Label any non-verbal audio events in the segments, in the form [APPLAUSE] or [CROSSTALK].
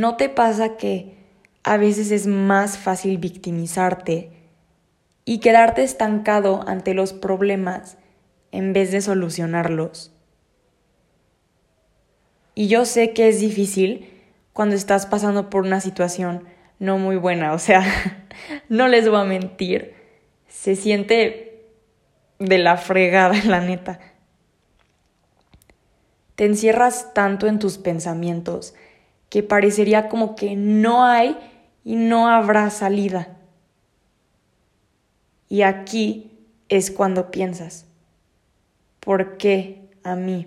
¿no te pasa que a veces es más fácil victimizarte y quedarte estancado ante los problemas en vez de solucionarlos? Y yo sé que es difícil cuando estás pasando por una situación no muy buena, o sea, [LAUGHS] no les voy a mentir, se siente de la fregada, [LAUGHS] la neta. Te encierras tanto en tus pensamientos que parecería como que no hay y no habrá salida. Y aquí es cuando piensas, ¿por qué a mí?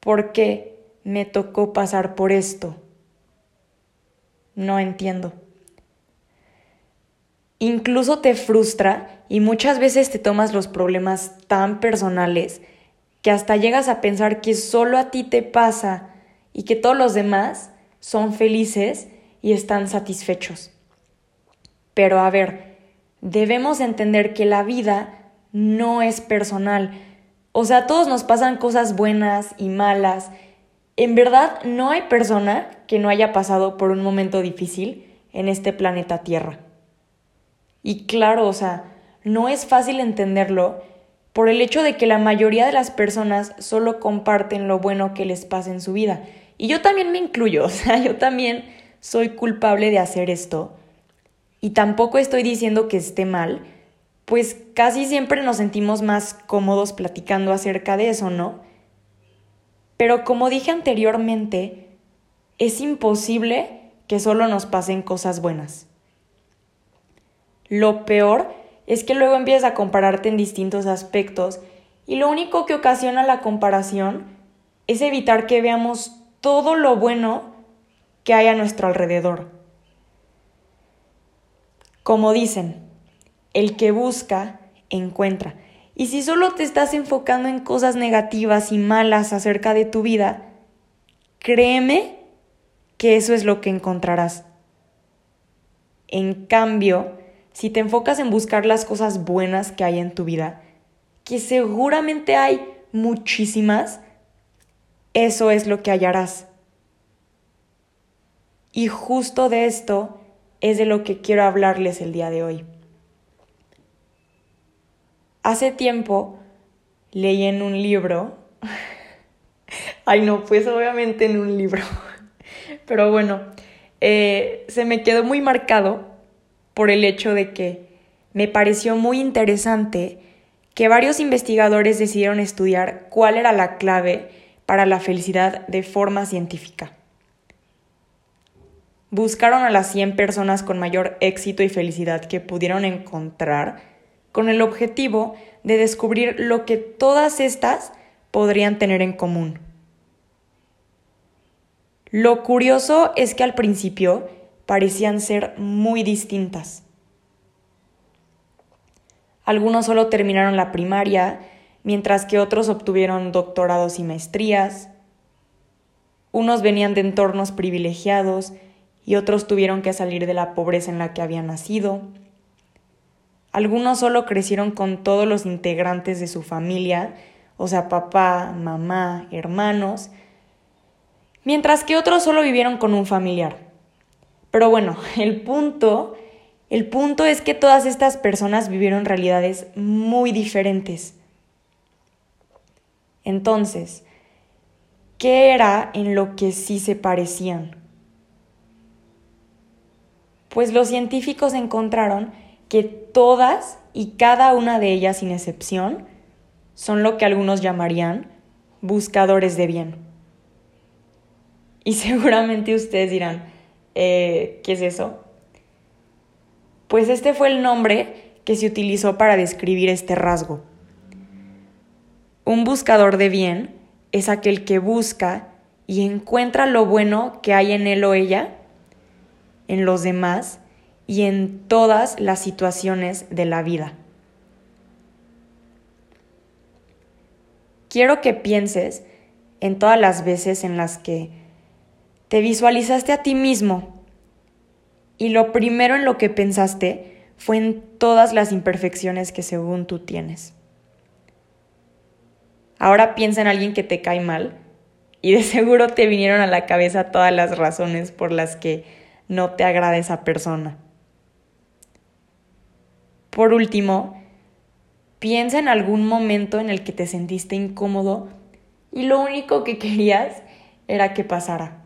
¿Por qué me tocó pasar por esto? No entiendo. Incluso te frustra y muchas veces te tomas los problemas tan personales que hasta llegas a pensar que solo a ti te pasa y que todos los demás son felices y están satisfechos. Pero a ver, debemos entender que la vida no es personal. O sea, a todos nos pasan cosas buenas y malas. En verdad, no hay persona que no haya pasado por un momento difícil en este planeta Tierra. Y claro, o sea, no es fácil entenderlo por el hecho de que la mayoría de las personas solo comparten lo bueno que les pasa en su vida. Y yo también me incluyo, [LAUGHS] o sea, yo también soy culpable de hacer esto. Y tampoco estoy diciendo que esté mal, pues casi siempre nos sentimos más cómodos platicando acerca de eso, ¿no? Pero como dije anteriormente, es imposible que solo nos pasen cosas buenas. Lo peor es que luego empiezas a compararte en distintos aspectos y lo único que ocasiona la comparación es evitar que veamos todo lo bueno que hay a nuestro alrededor. Como dicen, el que busca, encuentra. Y si solo te estás enfocando en cosas negativas y malas acerca de tu vida, créeme que eso es lo que encontrarás. En cambio, si te enfocas en buscar las cosas buenas que hay en tu vida, que seguramente hay muchísimas, eso es lo que hallarás. Y justo de esto es de lo que quiero hablarles el día de hoy. Hace tiempo leí en un libro, [LAUGHS] ay no, pues obviamente en un libro, [LAUGHS] pero bueno, eh, se me quedó muy marcado por el hecho de que me pareció muy interesante que varios investigadores decidieron estudiar cuál era la clave para la felicidad de forma científica. Buscaron a las 100 personas con mayor éxito y felicidad que pudieron encontrar con el objetivo de descubrir lo que todas estas podrían tener en común. Lo curioso es que al principio parecían ser muy distintas. Algunos solo terminaron la primaria, mientras que otros obtuvieron doctorados y maestrías. Unos venían de entornos privilegiados y otros tuvieron que salir de la pobreza en la que habían nacido. Algunos solo crecieron con todos los integrantes de su familia, o sea, papá, mamá, hermanos, mientras que otros solo vivieron con un familiar. Pero bueno, [LAUGHS] el punto, el punto es que todas estas personas vivieron realidades muy diferentes. Entonces, ¿qué era en lo que sí se parecían? Pues los científicos encontraron que todas y cada una de ellas, sin excepción, son lo que algunos llamarían buscadores de bien. Y [LAUGHS] seguramente ustedes dirán, eh, ¿qué es eso? Pues este fue el nombre que se utilizó para describir este rasgo. Un buscador de bien es aquel que busca y encuentra lo bueno que hay en él o ella, en los demás y en todas las situaciones de la vida. Quiero que pienses en todas las veces en las que te visualizaste a ti mismo y lo primero en lo que pensaste fue en todas las imperfecciones que según tú tienes. Ahora piensa en alguien que te cae mal y de [LAUGHS] seguro te vinieron a la cabeza todas las razones por las que no te agrada esa persona. Por último, piensa en algún momento en el que te sentiste incómodo y lo único que querías era que pasara.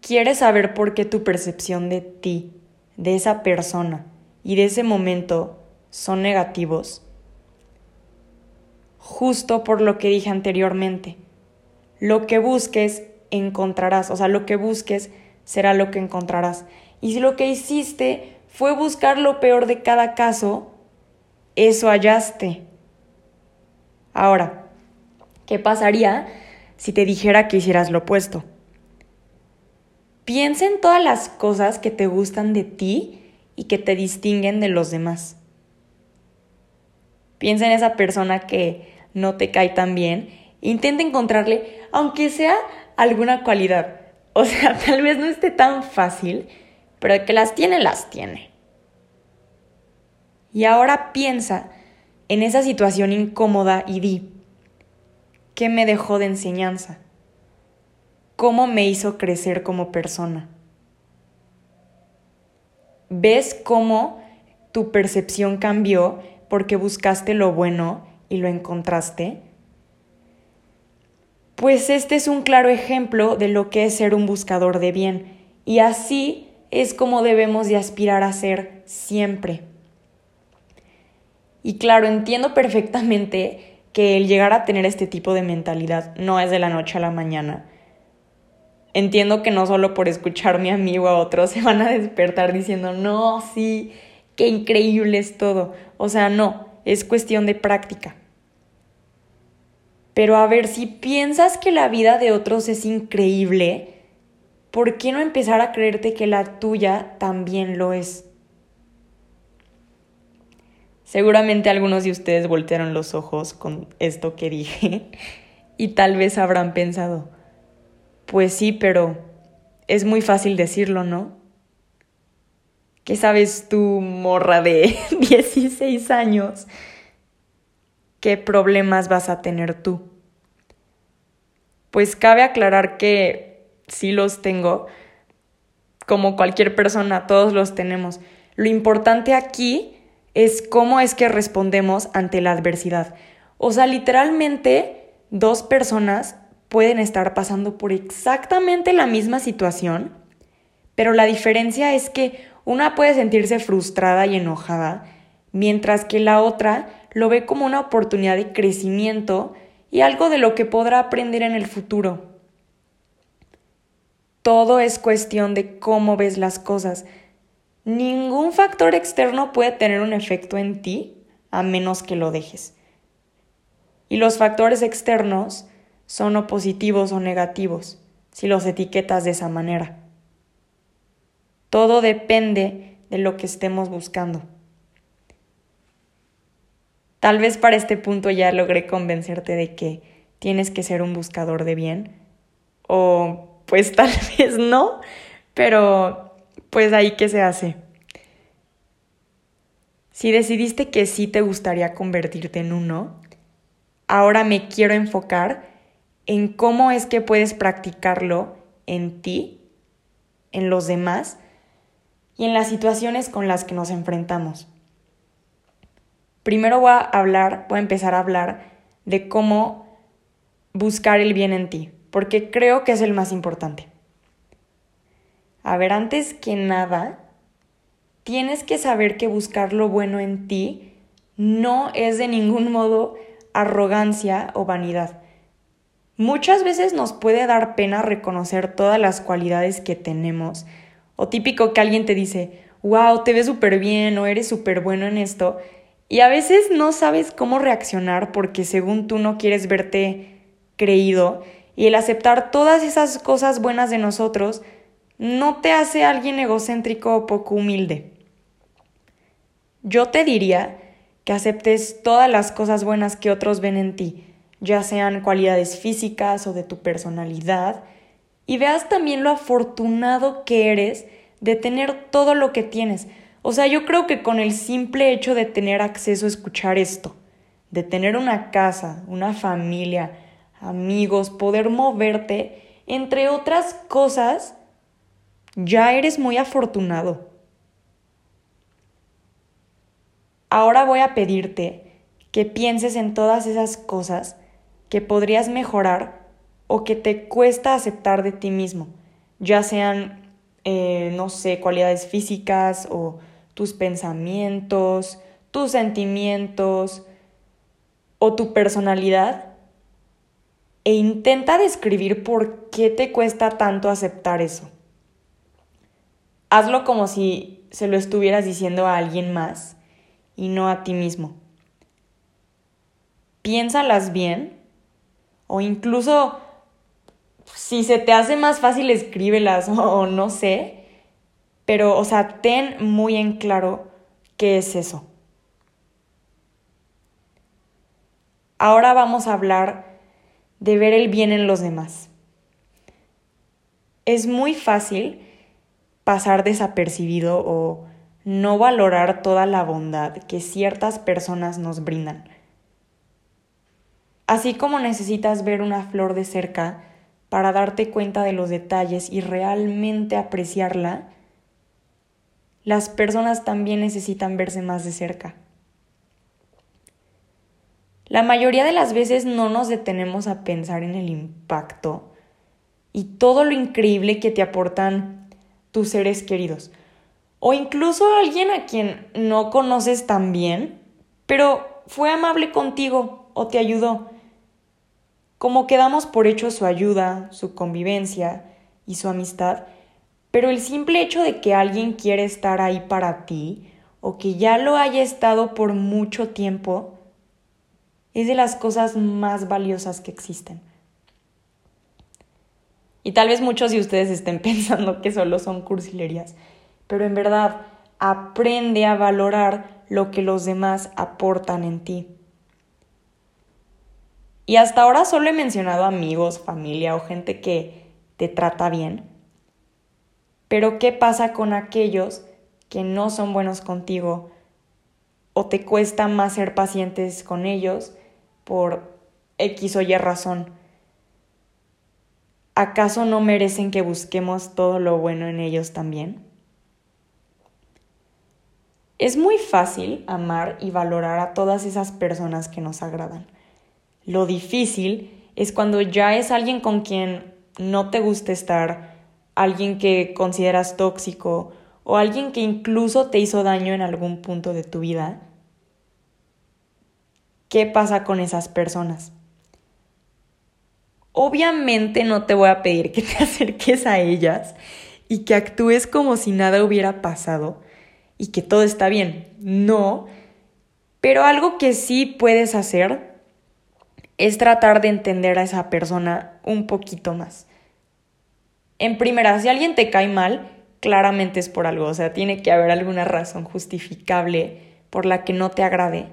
¿Quieres saber por qué tu percepción de ti, de esa persona y de ese momento son negativos? Justo por lo que dije anteriormente. Lo que busques, encontrarás. O sea, lo que busques será lo que encontrarás. Y si lo que hiciste fue buscar lo peor de cada caso, eso hallaste. Ahora, ¿qué pasaría si te dijera que hicieras lo opuesto? Piensa en todas las cosas que te gustan de ti y que te distinguen de los demás. Piensa en esa persona que no te cae tan bien. Intenta encontrarle, aunque sea alguna cualidad. O sea, [LAUGHS] tal vez no esté tan fácil, pero que las tiene, las tiene. Y ahora piensa en esa situación incómoda y di, ¿qué me dejó de enseñanza? ¿Cómo me hizo crecer como persona? ¿Ves cómo tu percepción cambió porque buscaste lo bueno y lo encontraste? Pues este es un claro ejemplo de lo que es ser un buscador de bien y así es como debemos de aspirar a ser siempre. Y claro, entiendo perfectamente que el llegar a tener este tipo de mentalidad no es de la noche a la mañana. Entiendo que no solo por escuchar a mi amigo a otro se van a despertar diciendo, no, sí, qué increíble es todo. O sea, no, es cuestión de práctica. Pero a ver, si piensas que la vida de otros es increíble, ¿por qué no empezar a creerte que la tuya también lo es? Seguramente algunos de ustedes voltearon los ojos con esto que dije [LAUGHS] y tal vez habrán pensado, pues sí, pero es muy fácil decirlo, ¿no? ¿Qué sabes tú, morra de [LAUGHS] 16 años? ¿Qué problemas vas a tener tú? Pues cabe aclarar que sí los tengo, como cualquier persona, todos los tenemos. Lo importante aquí es cómo es que respondemos ante la adversidad. O sea, literalmente dos personas pueden estar pasando por exactamente la misma situación, pero la diferencia es que una puede sentirse frustrada y enojada, mientras que la otra lo ve como una oportunidad de crecimiento y algo de lo que podrá aprender en el futuro. Todo es cuestión de cómo ves las cosas. Ningún factor externo puede tener un efecto en ti a menos que lo dejes. Y los factores externos son o positivos o negativos, si los etiquetas de esa manera. Todo depende de lo que estemos buscando. Tal vez para este punto ya logré convencerte de que tienes que ser un buscador de bien o pues [LAUGHS] tal vez no, pero pues ahí qué se hace. Si decidiste que sí te gustaría convertirte en uno, ahora me quiero enfocar en cómo es que puedes practicarlo en ti, en los demás y en las situaciones con las que nos enfrentamos. Primero voy a hablar, voy a empezar a hablar de cómo buscar el bien en ti porque creo que es el más importante. A ver, antes que nada, tienes que saber que buscar lo bueno en ti no es de ningún modo arrogancia o vanidad. Muchas veces nos puede dar pena reconocer todas las cualidades que tenemos. O típico que alguien te dice, wow, te ves súper bien o eres súper bueno en esto. Y a veces no sabes cómo reaccionar porque según tú no quieres verte creído y el aceptar todas esas cosas buenas de nosotros no te hace alguien egocéntrico o poco humilde. Yo te diría que aceptes todas las cosas buenas que otros ven en ti, ya sean cualidades físicas o de tu personalidad, y veas también lo afortunado que eres de tener todo lo que tienes. O sea, yo creo que con el simple hecho de tener acceso a escuchar esto, de tener una casa, una familia, amigos, poder moverte, entre otras cosas, ya eres muy afortunado. Ahora voy a pedirte que pienses en todas esas cosas que podrías mejorar o que te cuesta aceptar de ti mismo, ya sean, eh, no sé, cualidades físicas o tus pensamientos, tus sentimientos o tu personalidad e intenta describir por qué te cuesta tanto aceptar eso. Hazlo como si se lo estuvieras diciendo a alguien más y no a ti mismo. Piénsalas bien o incluso si se te hace más fácil escríbelas [LAUGHS] o no sé, pero o sea, ten muy en claro qué es eso. Ahora vamos a hablar de ver el bien en los demás. Es muy fácil pasar desapercibido o no valorar toda la bondad que ciertas personas nos brindan. Así como necesitas ver una flor de cerca para darte cuenta de los detalles y realmente apreciarla, las personas también necesitan verse más de cerca. La mayoría de las veces no nos detenemos a pensar en el impacto y todo lo increíble que te aportan tus seres queridos. O incluso alguien a quien no conoces tan bien, pero fue amable contigo o te ayudó. Como quedamos por hecho su ayuda, su convivencia y su amistad, pero el simple hecho de que alguien quiere estar ahí para ti o que ya lo haya estado por mucho tiempo, es de las cosas más valiosas que existen. Y tal vez muchos de ustedes estén [LAUGHS] pensando que solo son cursilerías, pero en verdad aprende a valorar lo que los demás aportan en ti. Y hasta ahora solo he mencionado amigos, familia o gente que te trata bien. Pero ¿qué pasa con aquellos que no son buenos contigo o te cuesta más ser pacientes con ellos por X o Y razón. ¿Acaso no merecen que busquemos todo lo bueno en ellos también? Es muy fácil amar y valorar a todas esas personas que nos agradan. Lo difícil es cuando ya es alguien con quien no te gusta estar, alguien que consideras tóxico o alguien que incluso te hizo daño en algún punto de tu vida ¿Qué pasa con esas personas? Obviamente no te voy a pedir que [LAUGHS] te acerques a ellas y que actúes como si nada hubiera pasado y que todo está bien. No, pero algo que sí puedes hacer es tratar de entender a esa persona un poquito más. En primera, si alguien te cae mal, claramente es por algo, o sea, tiene que haber alguna razón justificable por la que no te agrade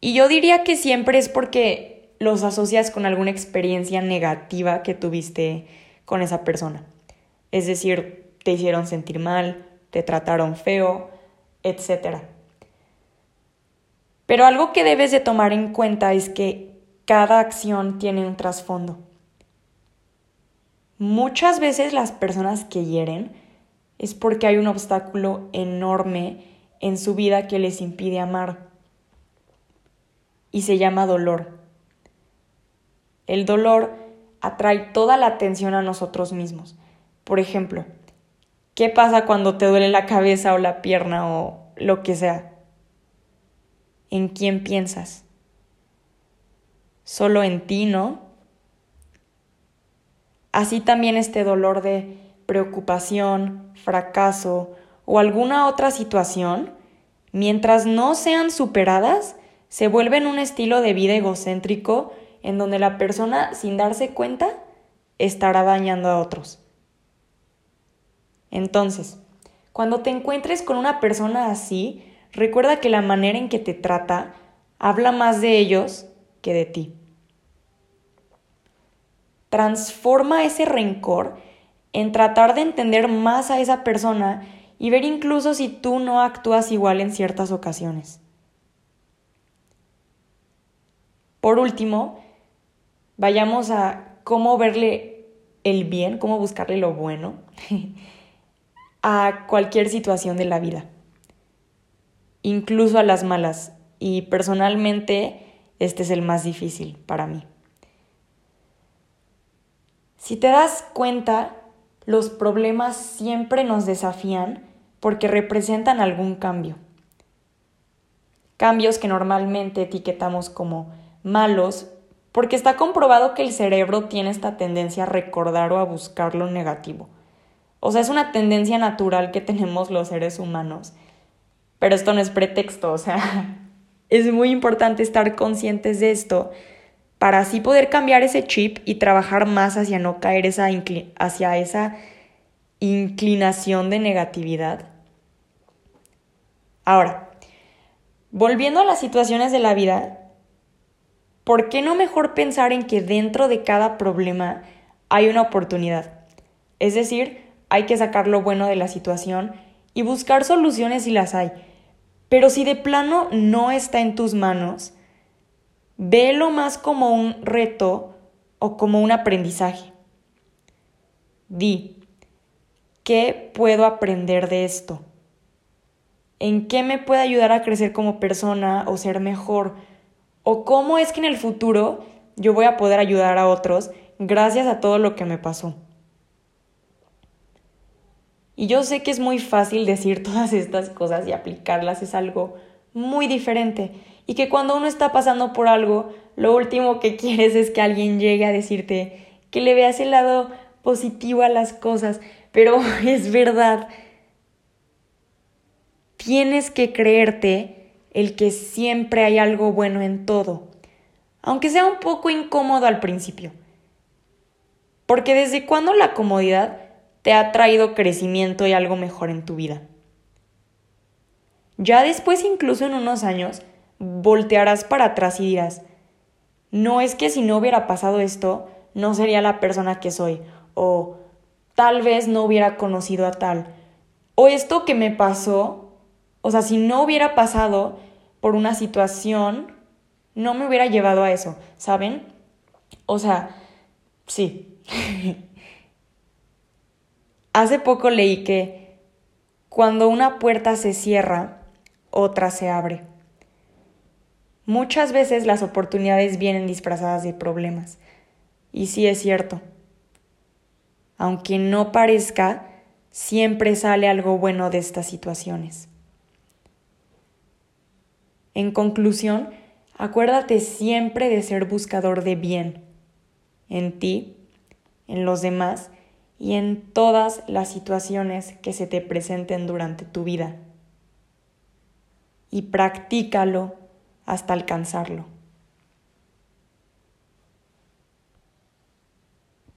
y yo diría que siempre es porque los asocias con alguna experiencia negativa que tuviste con esa persona. Es decir, te hicieron sentir mal, te trataron feo, etc. Pero algo que debes de tomar en cuenta es que cada acción tiene un trasfondo. Muchas veces las personas que hieren es porque hay un obstáculo enorme en su vida que les impide amar y se llama dolor. El dolor atrae toda la atención a nosotros mismos. Por ejemplo, ¿qué pasa cuando te duele la cabeza o la pierna o lo que sea? ¿En quién piensas? Solo en ti, ¿no? Así también este dolor de preocupación, fracaso o alguna otra situación, mientras no sean superadas, se vuelve en un estilo de vida egocéntrico en donde la persona, sin darse cuenta, estará dañando a otros. Entonces, cuando te encuentres con una persona así, recuerda que la manera en que te trata habla más de ellos que de ti. Transforma ese rencor en tratar de entender más a esa persona y ver incluso si tú no actúas igual en ciertas ocasiones. Por último, vayamos a cómo verle el bien, cómo buscarle lo bueno [LAUGHS] a cualquier situación de la vida, incluso a las malas. Y personalmente este es el más difícil para mí. Si te das cuenta, los problemas siempre nos desafían porque representan algún cambio. Cambios que normalmente etiquetamos como malos porque está comprobado que el cerebro tiene esta tendencia a recordar o a buscar lo negativo. O sea, es una tendencia natural que tenemos los seres humanos. Pero esto no es pretexto, o sea, [LAUGHS] es muy importante estar conscientes de esto para así poder cambiar ese chip y trabajar más hacia no caer esa hacia esa inclinación de negatividad. Ahora, volviendo a las situaciones de la vida, ¿por qué no mejor pensar en que dentro de cada problema hay una oportunidad? Es decir, hay que sacar lo bueno de la situación y buscar soluciones si las hay. Pero si de plano no está en tus manos, vélo más como un reto o como un aprendizaje. Di, ¿qué puedo aprender de esto? ¿En qué me puede ayudar a crecer como persona o ser mejor? ¿O cómo es que en el futuro yo voy a poder ayudar a otros gracias a todo lo que me pasó? Y yo sé que es muy fácil decir [LAUGHS] todas estas cosas y aplicarlas, es algo muy diferente. Y que cuando uno está pasando por algo, lo último que [LAUGHS] quieres es que alguien llegue a decirte que le veas el lado positivo a las cosas. Pero [LAUGHS] es verdad. Tienes que creerte el que siempre hay algo bueno en todo, aunque sea un poco incómodo al principio. Porque desde cuando la comodidad te ha traído crecimiento y algo mejor en tu vida. Ya después, incluso en unos años, voltearás para atrás y dirás, no es que si no hubiera pasado esto, no sería la persona que soy, o tal vez no hubiera conocido a tal, o esto que me pasó, o sea, si no hubiera pasado por una situación, no me hubiera llevado a eso, ¿saben? O sea, sí. [LAUGHS] Hace poco leí que cuando una puerta se cierra, otra se abre. Muchas veces las oportunidades vienen disfrazadas de problemas. Y sí es cierto. Aunque no parezca, siempre sale algo bueno de estas situaciones. En conclusión, acuérdate siempre de ser buscador de bien en ti, en los demás y en todas las situaciones que se te presenten durante tu vida. Y practícalo hasta alcanzarlo.